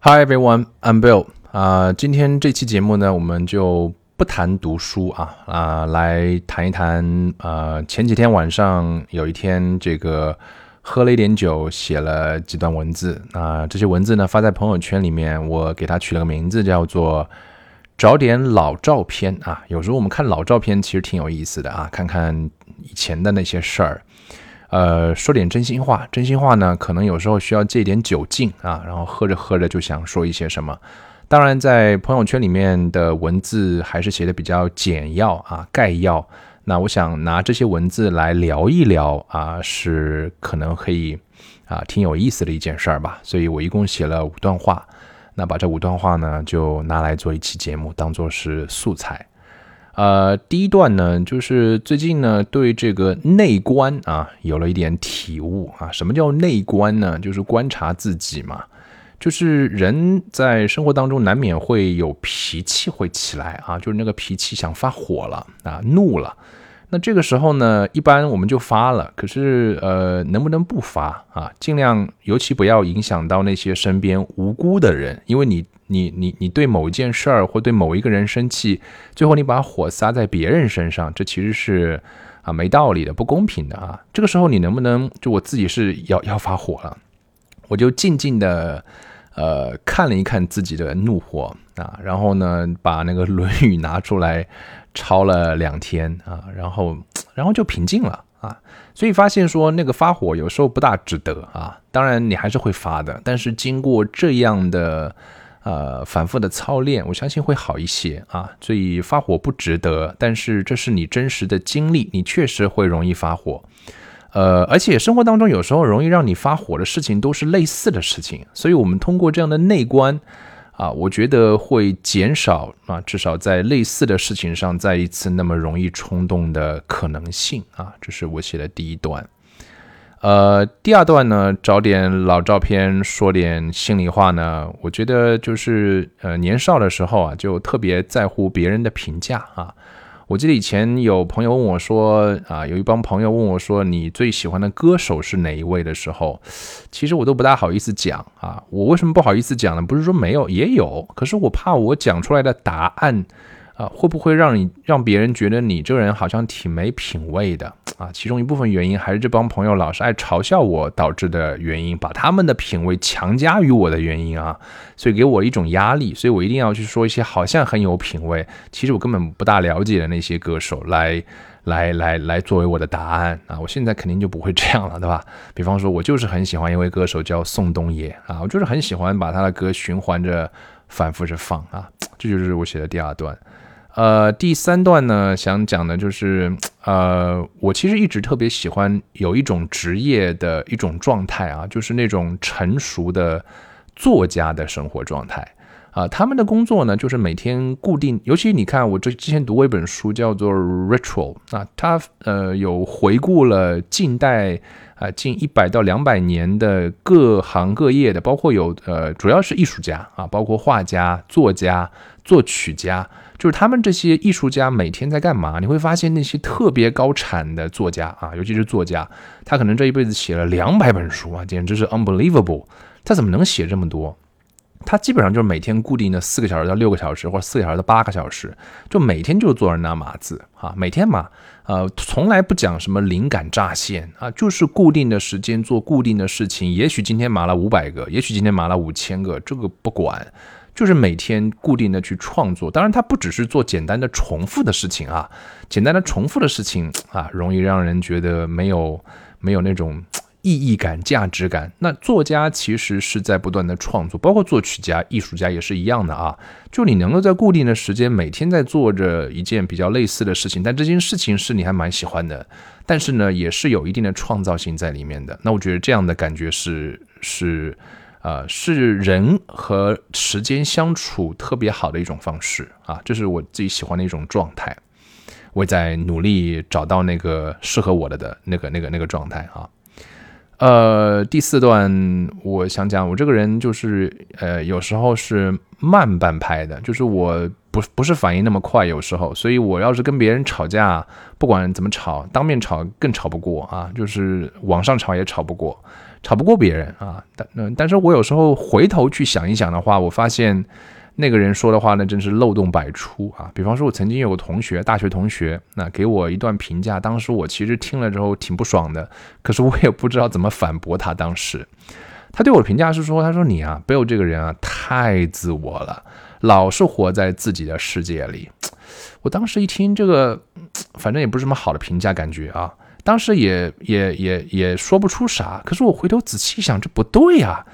Hi everyone, I'm Bill. 啊、今天这期节目呢，我们就不谈读书啊啊、来谈一谈呃，前几天晚上有一天这个喝了一点酒，写了几段文字啊、这些文字呢发在朋友圈里面，我给它取了个名字叫做“找点老照片”啊。有时候我们看老照片其实挺有意思的啊，看看以前的那些事儿。呃，说点真心话，真心话呢，可能有时候需要借一点酒劲啊，然后喝着喝着就想说一些什么。当然，在朋友圈里面的文字还是写的比较简要啊，概要。那我想拿这些文字来聊一聊啊，是可能可以啊，挺有意思的一件事儿吧。所以我一共写了五段话，那把这五段话呢，就拿来做一期节目，当做是素材。呃，第一段呢，就是最近呢对这个内观啊有了一点体悟啊。什么叫内观呢？就是观察自己嘛。就是人在生活当中难免会有脾气会起来啊，就是那个脾气想发火了啊，怒了。那这个时候呢，一般我们就发了。可是呃，能不能不发啊？尽量，尤其不要影响到那些身边无辜的人，因为你你你你对某一件事儿或对某一个人生气，最后你把火撒在别人身上，这其实是啊没道理的，不公平的啊。这个时候你能不能就我自己是要要发火了，我就静静的呃看了一看自己的怒火啊，然后呢把那个《论语》拿出来抄了两天啊，然后然后就平静了啊。所以发现说那个发火有时候不大值得啊，当然你还是会发的，但是经过这样的。呃，反复的操练，我相信会好一些啊。所以发火不值得，但是这是你真实的经历，你确实会容易发火。呃，而且生活当中有时候容易让你发火的事情都是类似的事情，所以我们通过这样的内观啊，我觉得会减少啊，至少在类似的事情上再一次那么容易冲动的可能性啊。这是我写的第一段。呃，第二段呢，找点老照片，说点心里话呢。我觉得就是呃，年少的时候啊，就特别在乎别人的评价啊。我记得以前有朋友问我说啊，有一帮朋友问我说，你最喜欢的歌手是哪一位的时候，其实我都不大好意思讲啊。我为什么不好意思讲呢？不是说没有，也有，可是我怕我讲出来的答案。啊，会不会让你让别人觉得你这个人好像挺没品位的啊？其中一部分原因还是这帮朋友老是爱嘲笑我导致的原因，把他们的品味强加于我的原因啊，所以给我一种压力，所以我一定要去说一些好像很有品位，其实我根本不大了解的那些歌手来来来来作为我的答案啊。我现在肯定就不会这样了，对吧？比方说，我就是很喜欢一位歌手叫宋冬野啊，我就是很喜欢把他的歌循环着反复着放啊，这就是我写的第二段。呃，第三段呢，想讲的就是，呃，我其实一直特别喜欢有一种职业的一种状态啊，就是那种成熟的作家的生活状态啊。他们的工作呢，就是每天固定，尤其你看，我这之前读过一本书叫做《Ritual》啊，它呃有回顾了近代啊近一百到两百年的各行各业的，包括有呃主要是艺术家啊，包括画家、作家、作曲家。就是他们这些艺术家每天在干嘛？你会发现那些特别高产的作家啊，尤其是作家，他可能这一辈子写了两百本书啊，简直是 unbelievable。他怎么能写这么多？他基本上就是每天固定的四个小时到六个小时，或者四个小时到八个小时，就每天就坐着那码字啊，每天嘛，呃，从来不讲什么灵感乍现啊，就是固定的时间做固定的事情。也许今天码了五百个，也许今天码了五千个，这个不管。就是每天固定的去创作，当然它不只是做简单的重复的事情啊，简单的重复的事情啊，容易让人觉得没有没有那种意义感、价值感。那作家其实是在不断的创作，包括作曲家、艺术家也是一样的啊。就你能够在固定的时间每天在做着一件比较类似的事情，但这件事情是你还蛮喜欢的，但是呢，也是有一定的创造性在里面的。那我觉得这样的感觉是是。呃，是人和时间相处特别好的一种方式啊，这是我自己喜欢的一种状态。我在努力找到那个适合我的的那个、那个、那个状态啊。呃，第四段我想讲，我这个人就是呃，有时候是慢半拍的，就是我不不是反应那么快，有时候，所以我要是跟别人吵架，不管怎么吵，当面吵更吵不过啊，就是网上吵也吵不过。吵不过别人啊。但但是我有时候回头去想一想的话，我发现那个人说的话呢，真是漏洞百出啊。比方说，我曾经有个同学，大学同学，那给我一段评价，当时我其实听了之后挺不爽的，可是我也不知道怎么反驳他。当时他对我的评价是说：“他说你啊，Bill 这个人啊，太自我了，老是活在自己的世界里。”我当时一听这个，反正也不是什么好的评价，感觉啊，当时也也也也说不出啥。可是我回头仔细一想，这不对呀！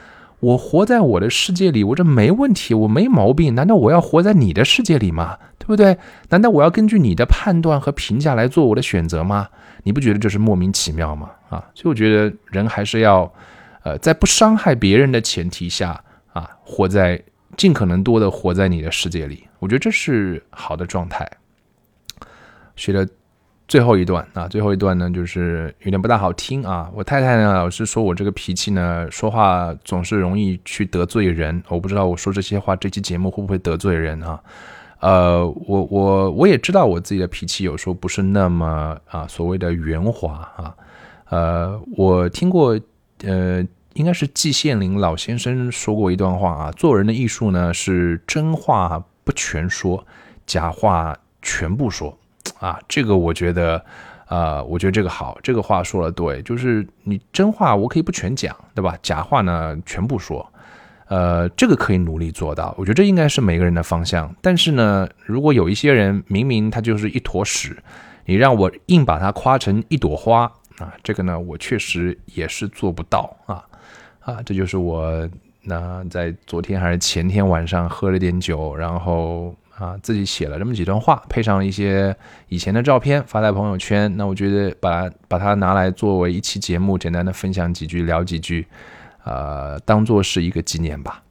我活在我的世界里，我这没问题，我没毛病。难道我要活在你的世界里吗？对不对？难道我要根据你的判断和评价来做我的选择吗？你不觉得这是莫名其妙吗？啊，所以我觉得人还是要，呃，在不伤害别人的前提下啊，活在尽可能多的活在你的世界里。我觉得这是好的状态。学的最后一段啊，最后一段呢，就是有点不大好听啊。我太太呢老是说我这个脾气呢，说话总是容易去得罪人。我不知道我说这些话，这期节目会不会得罪人啊？呃，我我我也知道我自己的脾气有时候不是那么啊，所谓的圆滑啊。呃，我听过呃，应该是季羡林老先生说过一段话啊，做人的艺术呢是真话不全说，假话全部说。啊，这个我觉得，呃，我觉得这个好，这个话说的对，就是你真话我可以不全讲，对吧？假话呢全部说，呃，这个可以努力做到。我觉得这应该是每个人的方向。但是呢，如果有一些人明明他就是一坨屎，你让我硬把它夸成一朵花啊，这个呢我确实也是做不到啊啊，这就是我那在昨天还是前天晚上喝了点酒，然后。啊，自己写了这么几段话，配上一些以前的照片发在朋友圈。那我觉得把把它拿来作为一期节目，简单的分享几句，聊几句，呃，当做是一个纪念吧。